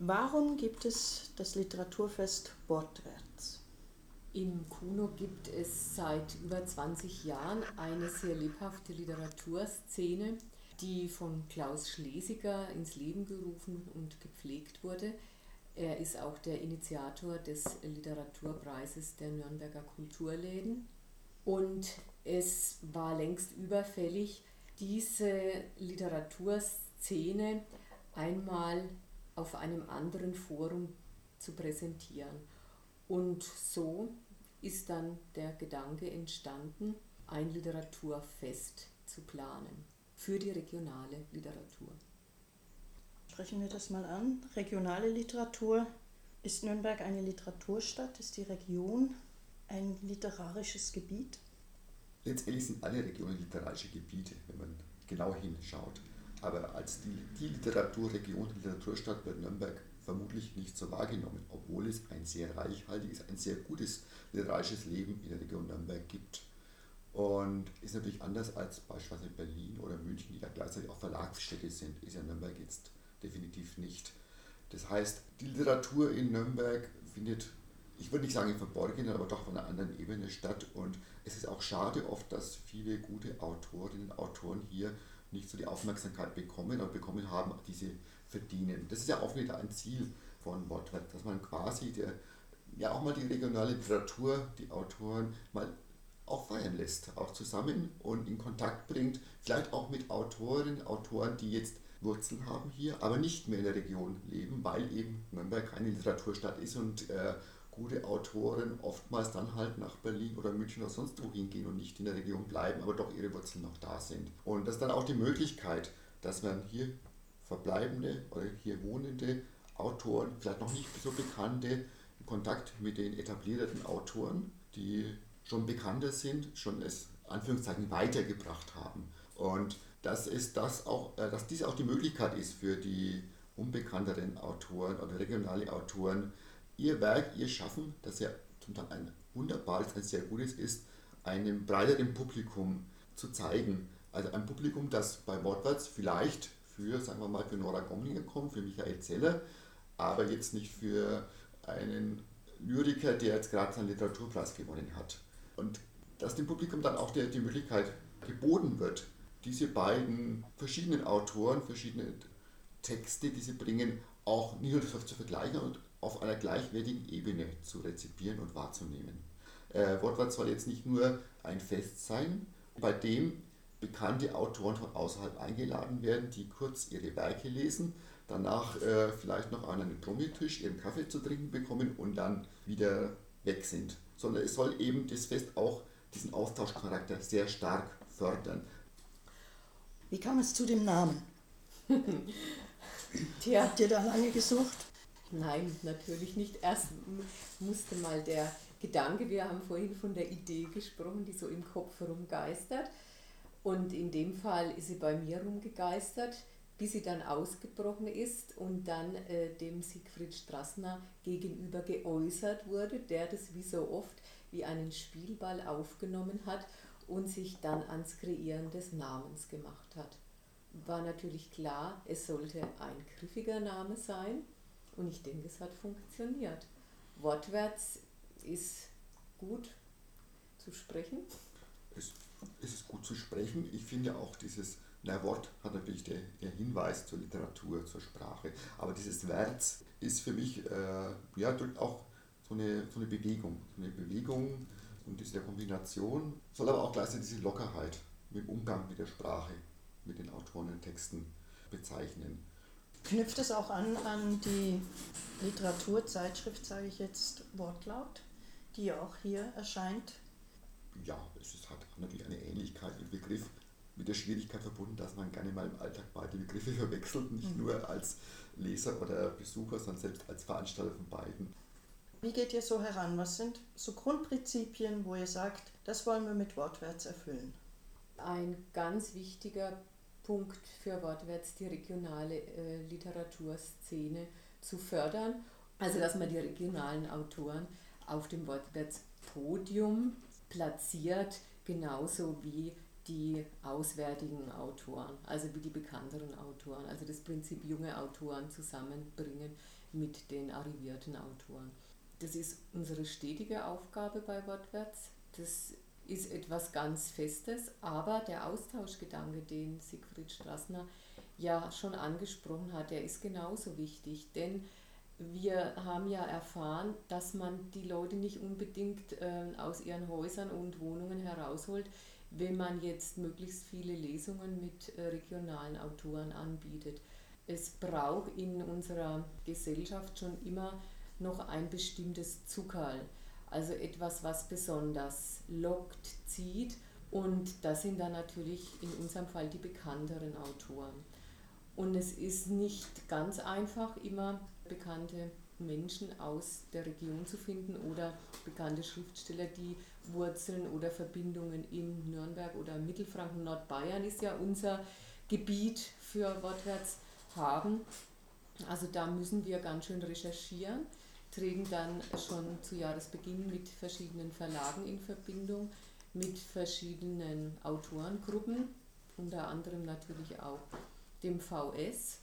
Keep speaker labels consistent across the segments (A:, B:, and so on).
A: Warum gibt es das Literaturfest Wortwärts?
B: Im Kuno gibt es seit über 20 Jahren eine sehr lebhafte Literaturszene, die von Klaus Schlesiger ins Leben gerufen und gepflegt wurde. Er ist auch der Initiator des Literaturpreises der Nürnberger Kulturläden. Und es war längst überfällig, diese Literaturszene einmal auf einem anderen Forum zu präsentieren. Und so ist dann der Gedanke entstanden, ein Literaturfest zu planen für die regionale Literatur.
A: Sprechen wir das mal an. Regionale Literatur. Ist Nürnberg eine Literaturstadt? Ist die Region ein literarisches Gebiet?
C: Letztendlich sind alle Regionen literarische Gebiete, wenn man genau hinschaut. Aber als die, die Literaturregion, die Literaturstadt wird Nürnberg vermutlich nicht so wahrgenommen, obwohl es ein sehr reichhaltiges, ein sehr gutes literarisches Leben in der Region Nürnberg gibt. Und ist natürlich anders als beispielsweise Berlin oder München, die da gleichzeitig auch Verlagsstädte sind, ist ja Nürnberg jetzt definitiv nicht. Das heißt, die Literatur in Nürnberg findet, ich würde nicht sagen im Verborgenen, aber doch auf einer anderen Ebene statt. Und es ist auch schade oft, dass viele gute Autorinnen und Autoren hier nicht so die Aufmerksamkeit bekommen und bekommen haben, die sie verdienen. Das ist ja auch wieder ein Ziel von Wortwert, dass man quasi der, ja auch mal die regionale Literatur, die Autoren mal auch feiern lässt, auch zusammen und in Kontakt bringt, vielleicht auch mit Autorinnen, Autoren, die jetzt Wurzeln haben hier, aber nicht mehr in der Region leben, weil eben Nürnberg keine Literaturstadt ist und äh, gute Autoren oftmals dann halt nach Berlin oder München oder sonst wo hingehen und nicht in der Region bleiben, aber doch ihre Wurzeln noch da sind. Und das ist dann auch die Möglichkeit, dass man hier verbleibende oder hier wohnende Autoren, vielleicht noch nicht so bekannte, in Kontakt mit den etablierten Autoren, die schon bekannter sind, schon es Anführungszeichen weitergebracht haben. Und das ist das auch, äh, dass dies auch die Möglichkeit ist für die unbekannteren Autoren oder regionale Autoren, ihr Werk, ihr Schaffen, das ja zum Teil ein wunderbares, ein sehr gutes ist, einem breiteren Publikum zu zeigen. Also ein Publikum, das bei Wortwärts vielleicht für, sagen wir mal, für Nora Gomlinger kommt, für Michael Zeller, aber jetzt nicht für einen Lyriker, der jetzt gerade seinen Literaturpreis gewonnen hat. Und dass dem Publikum dann auch die, Möglichkeit geboten wird, diese beiden verschiedenen Autoren, verschiedene Texte, die sie bringen, auch nicht nur zu vergleichen auf einer gleichwertigen Ebene zu rezipieren und wahrzunehmen. Äh, Wortwort soll jetzt nicht nur ein Fest sein, bei dem bekannte Autoren von außerhalb eingeladen werden, die kurz ihre Werke lesen, danach äh, vielleicht noch an einen Promitisch ihren Kaffee zu trinken bekommen und dann wieder weg sind. Sondern es soll eben das Fest auch diesen Austauschcharakter sehr stark fördern.
A: Wie kam es zu dem Namen?
B: Tja.
A: Habt ihr da lange gesucht?
B: Nein, natürlich nicht. Erst musste mal der Gedanke, wir haben vorhin von der Idee gesprochen, die so im Kopf rumgeistert. Und in dem Fall ist sie bei mir rumgegeistert, bis sie dann ausgebrochen ist und dann äh, dem Siegfried Strassner gegenüber geäußert wurde, der das wie so oft wie einen Spielball aufgenommen hat und sich dann ans Kreieren des Namens gemacht hat. War natürlich klar, es sollte ein griffiger Name sein und ich denke, es hat funktioniert. Wortwärts ist gut zu sprechen.
C: Es, es ist gut zu sprechen. Ich finde auch dieses, na Wort hat natürlich der, der Hinweis zur Literatur, zur Sprache, aber dieses Wärts ist für mich, äh, ja, auch so eine, so eine Bewegung, so eine Bewegung und diese Kombination soll aber auch gleichzeitig diese Lockerheit mit dem Umgang mit der Sprache, mit den Autoren und Texten bezeichnen.
A: Knüpft es auch an an die Literaturzeitschrift, sage ich jetzt Wortlaut, die ja auch hier erscheint?
C: Ja, es ist, hat natürlich eine Ähnlichkeit im Begriff, mit der Schwierigkeit verbunden, dass man gerne mal im Alltag beide Begriffe verwechselt, nicht mhm. nur als Leser oder Besucher, sondern selbst als Veranstalter von beiden.
A: Wie geht ihr so heran? Was sind so Grundprinzipien, wo ihr sagt, das wollen wir mit Wortwärts erfüllen?
B: Ein ganz wichtiger Punkt für Wortwärts, die regionale äh, Literaturszene zu fördern. Also, dass man die regionalen Autoren auf dem Wortwärts-Podium platziert, genauso wie die auswärtigen Autoren, also wie die bekannteren Autoren. Also das Prinzip junge Autoren zusammenbringen mit den arrivierten Autoren. Das ist unsere stetige Aufgabe bei Wortwärts. Das ist etwas ganz Festes, aber der Austauschgedanke, den Siegfried Strassner ja schon angesprochen hat, der ist genauso wichtig, denn wir haben ja erfahren, dass man die Leute nicht unbedingt äh, aus ihren Häusern und Wohnungen herausholt, wenn man jetzt möglichst viele Lesungen mit äh, regionalen Autoren anbietet. Es braucht in unserer Gesellschaft schon immer noch ein bestimmtes Zuckerl, also etwas, was besonders lockt, zieht und das sind dann natürlich in unserem Fall die bekannteren Autoren. Und es ist nicht ganz einfach, immer bekannte Menschen aus der Region zu finden oder bekannte Schriftsteller, die Wurzeln oder Verbindungen in Nürnberg oder Mittelfranken, Nordbayern ist ja unser Gebiet für Wortwärts haben. Also da müssen wir ganz schön recherchieren, treten dann schon zu Jahresbeginn mit verschiedenen Verlagen in Verbindung, mit verschiedenen Autorengruppen, unter anderem natürlich auch dem VS.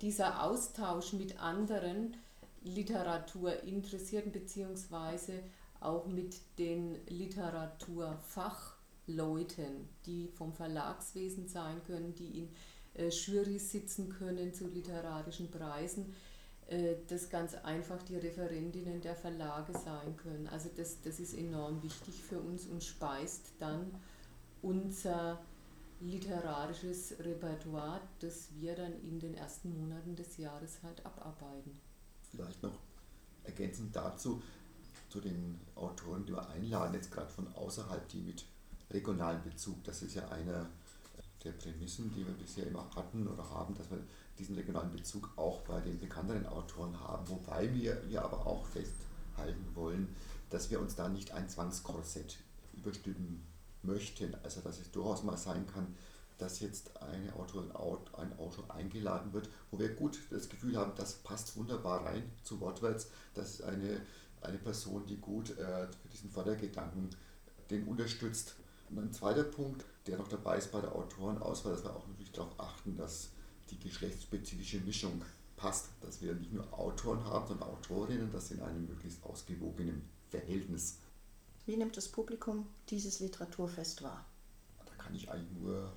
B: Dieser Austausch mit anderen Literaturinteressierten beziehungsweise auch mit den Literaturfachleuten, die vom Verlagswesen sein können, die in äh, Jurys sitzen können zu literarischen Preisen, das ganz einfach die Referentinnen der Verlage sein können. Also das, das ist enorm wichtig für uns und speist dann unser literarisches Repertoire, das wir dann in den ersten Monaten des Jahres halt abarbeiten.
C: Vielleicht noch ergänzend dazu, zu den Autoren, die wir einladen, jetzt gerade von außerhalb, die mit regionalem Bezug, das ist ja eine der Prämissen, die wir bisher immer hatten oder haben, dass wir diesen regionalen Bezug auch bei den bekannteren Autoren haben, wobei wir, wir aber auch festhalten wollen, dass wir uns da nicht ein Zwangskorsett überstülpen möchten. Also dass es durchaus mal sein kann, dass jetzt eine Autorin, ein Autor eingeladen wird, wo wir gut das Gefühl haben, das passt wunderbar rein zu Wortwärts. Das ist eine, eine Person, die gut äh, für diesen Fördergedanken den unterstützt. Und ein zweiter Punkt, der noch dabei ist bei der Autorenauswahl, dass wir auch natürlich darauf achten, dass die geschlechtsspezifische Mischung passt, dass wir nicht nur Autoren haben, sondern Autorinnen, das in einem möglichst ausgewogenen Verhältnis
A: wie nimmt das Publikum dieses Literaturfest wahr?
C: Da kann ich eigentlich nur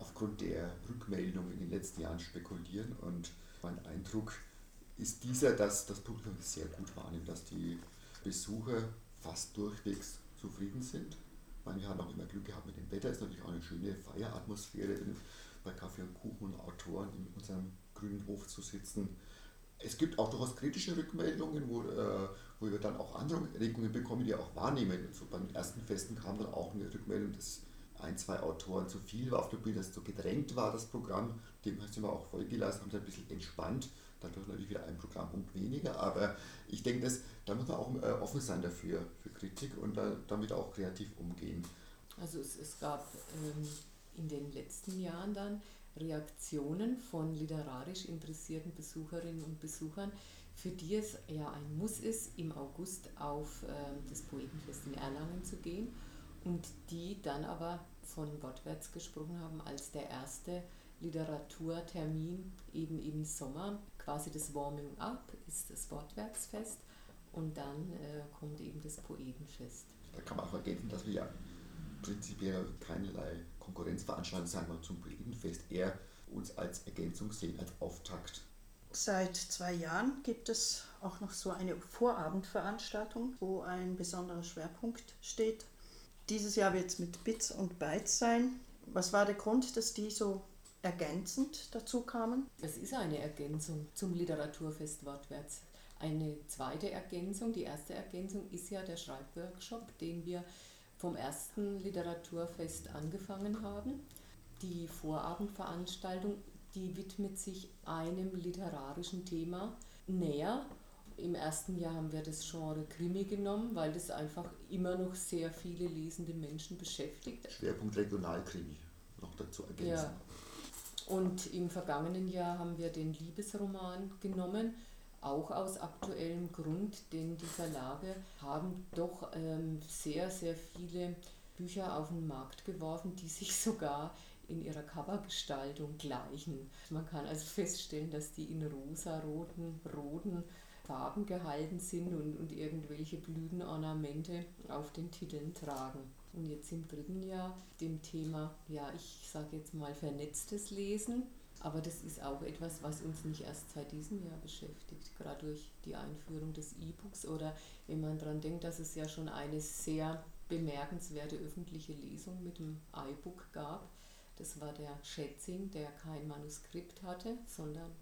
C: aufgrund der Rückmeldung in den letzten Jahren spekulieren und mein Eindruck ist dieser, dass das Publikum sehr gut wahrnimmt, dass die Besucher fast durchwegs zufrieden sind. Wir haben auch immer Glück gehabt mit dem Wetter, es ist natürlich auch eine schöne Feieratmosphäre, bei Kaffee und Kuchen und Autoren in unserem grünen Hof zu sitzen. Es gibt auch durchaus kritische Rückmeldungen, wo, äh, wo wir dann auch andere Regungen bekommen, die wir auch wahrnehmen. So beim ersten Festen kam dann auch eine Rückmeldung, dass ein, zwei Autoren zu viel war auf der Bühne, dass so gedrängt war, das Programm. Dem sind wir auch vollgelassen, haben es ein bisschen entspannt. Dadurch natürlich wieder ein Programmpunkt weniger. Aber ich denke, dass, da muss man auch äh, offen sein dafür, für Kritik und da, damit auch kreativ umgehen.
B: Also es, es gab ähm, in den letzten Jahren dann Reaktionen von literarisch interessierten Besucherinnen und Besuchern, für die es ja ein Muss ist, im August auf äh, das Poetenfest in Erlangen zu gehen und die dann aber von Wortwärts gesprochen haben als der erste Literaturtermin eben im Sommer. Quasi das Warming Up ist das Wortwärtsfest und dann äh, kommt eben das Poetenfest.
C: Da kann man auch ergänzen, dass wir ja prinzipiell keinerlei Konkurrenzveranstaltung sein wir zum Poetenfest, eher uns als Ergänzung sehen, als Auftakt.
A: Seit zwei Jahren gibt es auch noch so eine Vorabendveranstaltung, wo ein besonderer Schwerpunkt steht. Dieses Jahr wird es mit Bits und Bytes sein. Was war der Grund, dass die so ergänzend dazu kamen?
B: Es ist eine Ergänzung zum Literaturfest Wortwärts. Eine zweite Ergänzung, die erste Ergänzung ist ja der Schreibworkshop, den wir vom ersten Literaturfest angefangen haben. Die Vorabendveranstaltung, die widmet sich einem literarischen Thema näher. Im ersten Jahr haben wir das Genre Krimi genommen, weil das einfach immer noch sehr viele lesende Menschen beschäftigt.
C: Schwerpunkt Regionalkrimi noch dazu ergänzen. Ja.
B: Und im vergangenen Jahr haben wir den Liebesroman genommen auch aus aktuellem Grund, denn die Verlage haben doch ähm, sehr, sehr viele Bücher auf den Markt geworfen, die sich sogar in ihrer Covergestaltung gleichen. Man kann also feststellen, dass die in rosa-roten, roten Farben gehalten sind und, und irgendwelche Blütenornamente auf den Titeln tragen. Und jetzt im dritten Jahr dem Thema, ja, ich sage jetzt mal vernetztes Lesen. Aber das ist auch etwas, was uns nicht erst seit diesem Jahr beschäftigt, gerade durch die Einführung des E-Books oder wenn man daran denkt, dass es ja schon eine sehr bemerkenswerte öffentliche Lesung mit dem iBook gab. Das war der Schätzing, der kein Manuskript hatte, sondern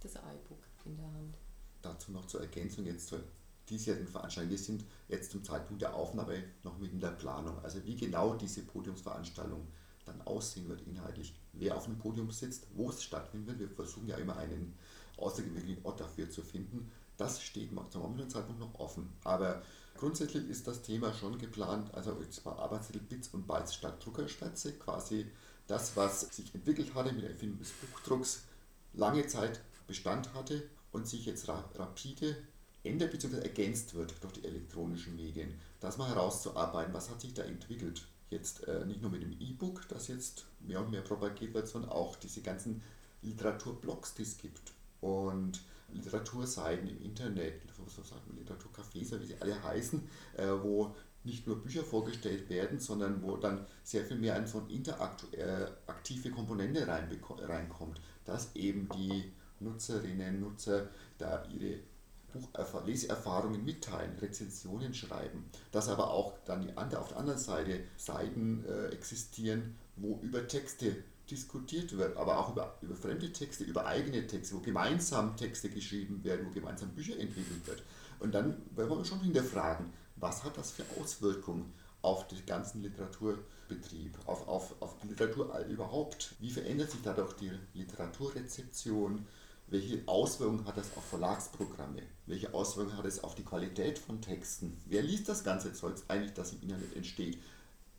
B: das iBook in der Hand.
C: Dazu noch zur Ergänzung jetzt zur diesjährigen Veranstaltung. Wir sind jetzt zum Zeitpunkt der Aufnahme noch mitten in der Planung. Also wie genau diese Podiumsveranstaltung dann aussehen wird inhaltlich, wer auf dem Podium sitzt, wo es stattfinden wird. Wir versuchen ja immer einen außergewöhnlichen Ort dafür zu finden. Das steht zum momentanen Zeitpunkt noch offen. Aber grundsätzlich ist das Thema schon geplant, also zwar Arbeitstitel Bits und Bytes statt Druckerstatze, quasi das, was sich entwickelt hatte mit der Erfindung des Buchdrucks, lange Zeit Bestand hatte und sich jetzt rapide ändert bzw. ergänzt wird durch die elektronischen Medien. Das mal herauszuarbeiten, was hat sich da entwickelt. Jetzt äh, nicht nur mit dem E-Book, das jetzt mehr und mehr propagiert wird, sondern auch diese ganzen Literaturblogs, die es gibt. Und Literaturseiten im Internet, Literaturcafés, wie sie alle heißen, äh, wo nicht nur Bücher vorgestellt werden, sondern wo dann sehr viel mehr eine so interaktive Komponente reinkommt, dass eben die Nutzerinnen, Nutzer da ihre Leseerfahrungen mitteilen, Rezensionen schreiben, dass aber auch dann die, auf der anderen Seite Seiten äh, existieren, wo über Texte diskutiert wird, aber auch über, über fremde Texte, über eigene Texte, wo gemeinsam Texte geschrieben werden, wo gemeinsam Bücher entwickelt wird. Und dann werden wir schon hinterfragen, was hat das für Auswirkungen auf den ganzen Literaturbetrieb, auf, auf, auf die Literatur überhaupt? Wie verändert sich dadurch die Literaturrezeption? Welche Auswirkungen hat das auf Verlagsprogramme? Welche Auswirkungen hat es auf die Qualität von Texten? Wer liest das ganze Zeug eigentlich, das im Internet entsteht?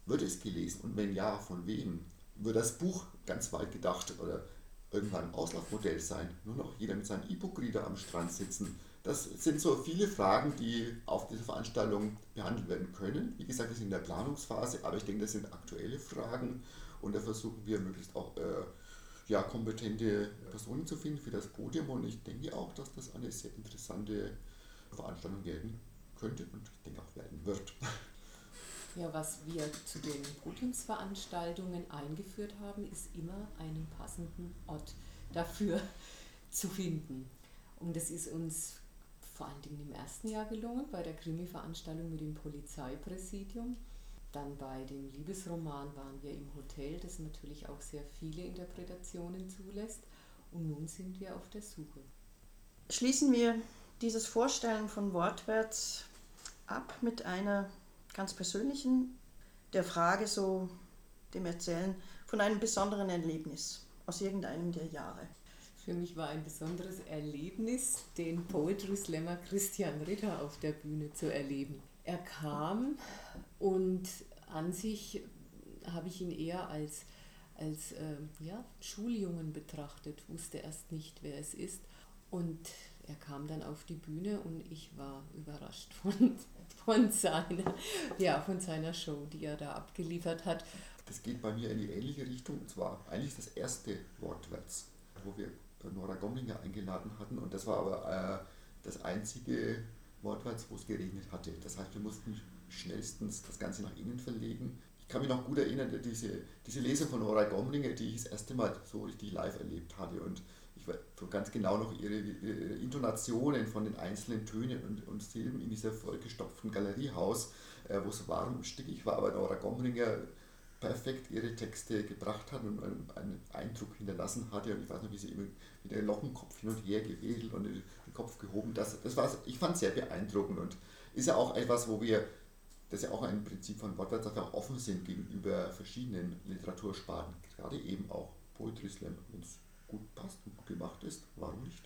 C: Wird es gelesen? Und wenn ja, von wem? Wird das Buch ganz weit gedacht oder irgendwann ein Auslaufmodell sein? Nur noch jeder mit seinem E-Book-Reader am Strand sitzen? Das sind so viele Fragen, die auf dieser Veranstaltung behandelt werden können. Wie gesagt, wir sind in der Planungsphase, aber ich denke, das sind aktuelle Fragen und da versuchen wir möglichst auch äh, ja, kompetente Personen zu finden für das Podium und ich denke auch, dass das eine sehr interessante Veranstaltung werden könnte und ich denke auch werden wird.
B: Ja, was wir zu den Podiumsveranstaltungen eingeführt haben, ist immer einen passenden Ort dafür zu finden. Und das ist uns vor allen Dingen im ersten Jahr gelungen, bei der Krimi-Veranstaltung mit dem Polizeipräsidium. Dann bei dem Liebesroman waren wir im Hotel, das natürlich auch sehr viele Interpretationen zulässt. Und nun sind wir auf der Suche.
A: Schließen wir dieses Vorstellen von Wortwärts ab mit einer ganz persönlichen, der Frage so, dem Erzählen von einem besonderen Erlebnis aus irgendeinem der Jahre.
B: Für mich war ein besonderes Erlebnis, den Poetry Slammer Christian Ritter auf der Bühne zu erleben. Er kam und an sich habe ich ihn eher als, als äh, ja, Schuljungen betrachtet, wusste erst nicht, wer es ist. Und er kam dann auf die Bühne und ich war überrascht von, von, seiner, ja, von seiner Show, die er da abgeliefert hat.
C: Das geht bei mir in die ähnliche Richtung. Und zwar eigentlich das erste Wortwärts, wo wir Nora Gomlinger eingeladen hatten. Und das war aber äh, das einzige Wortwärts, wo es geregnet hatte. Das heißt, wir mussten schnellstens das Ganze nach innen verlegen. Ich kann mich noch gut erinnern, diese, diese Lesung von Nora Gomlinger, die ich das erste Mal so richtig live erlebt hatte. Und ich weiß ganz genau noch ihre, Intonationen von den einzelnen Tönen und, und Silben in dieser vollgestopften Galeriehaus, äh, wo es warm und stickig war. Aber Nora Gomlinger perfekt ihre Texte gebracht hat und einen, einen Eindruck hinterlassen hatte. Und ich weiß noch, wie sie immer mit dem Lockenkopf hin und her gewedelt und den Kopf gehoben. Das, das war, ich fand es sehr beeindruckend und ist ja auch etwas, wo wir, das ja auch ein Prinzip von Wortwärts, dass wir auch offen sind gegenüber verschiedenen Literatursparten, gerade eben auch Poetry Slam, wenn es gut passt und gut gemacht ist, warum nicht?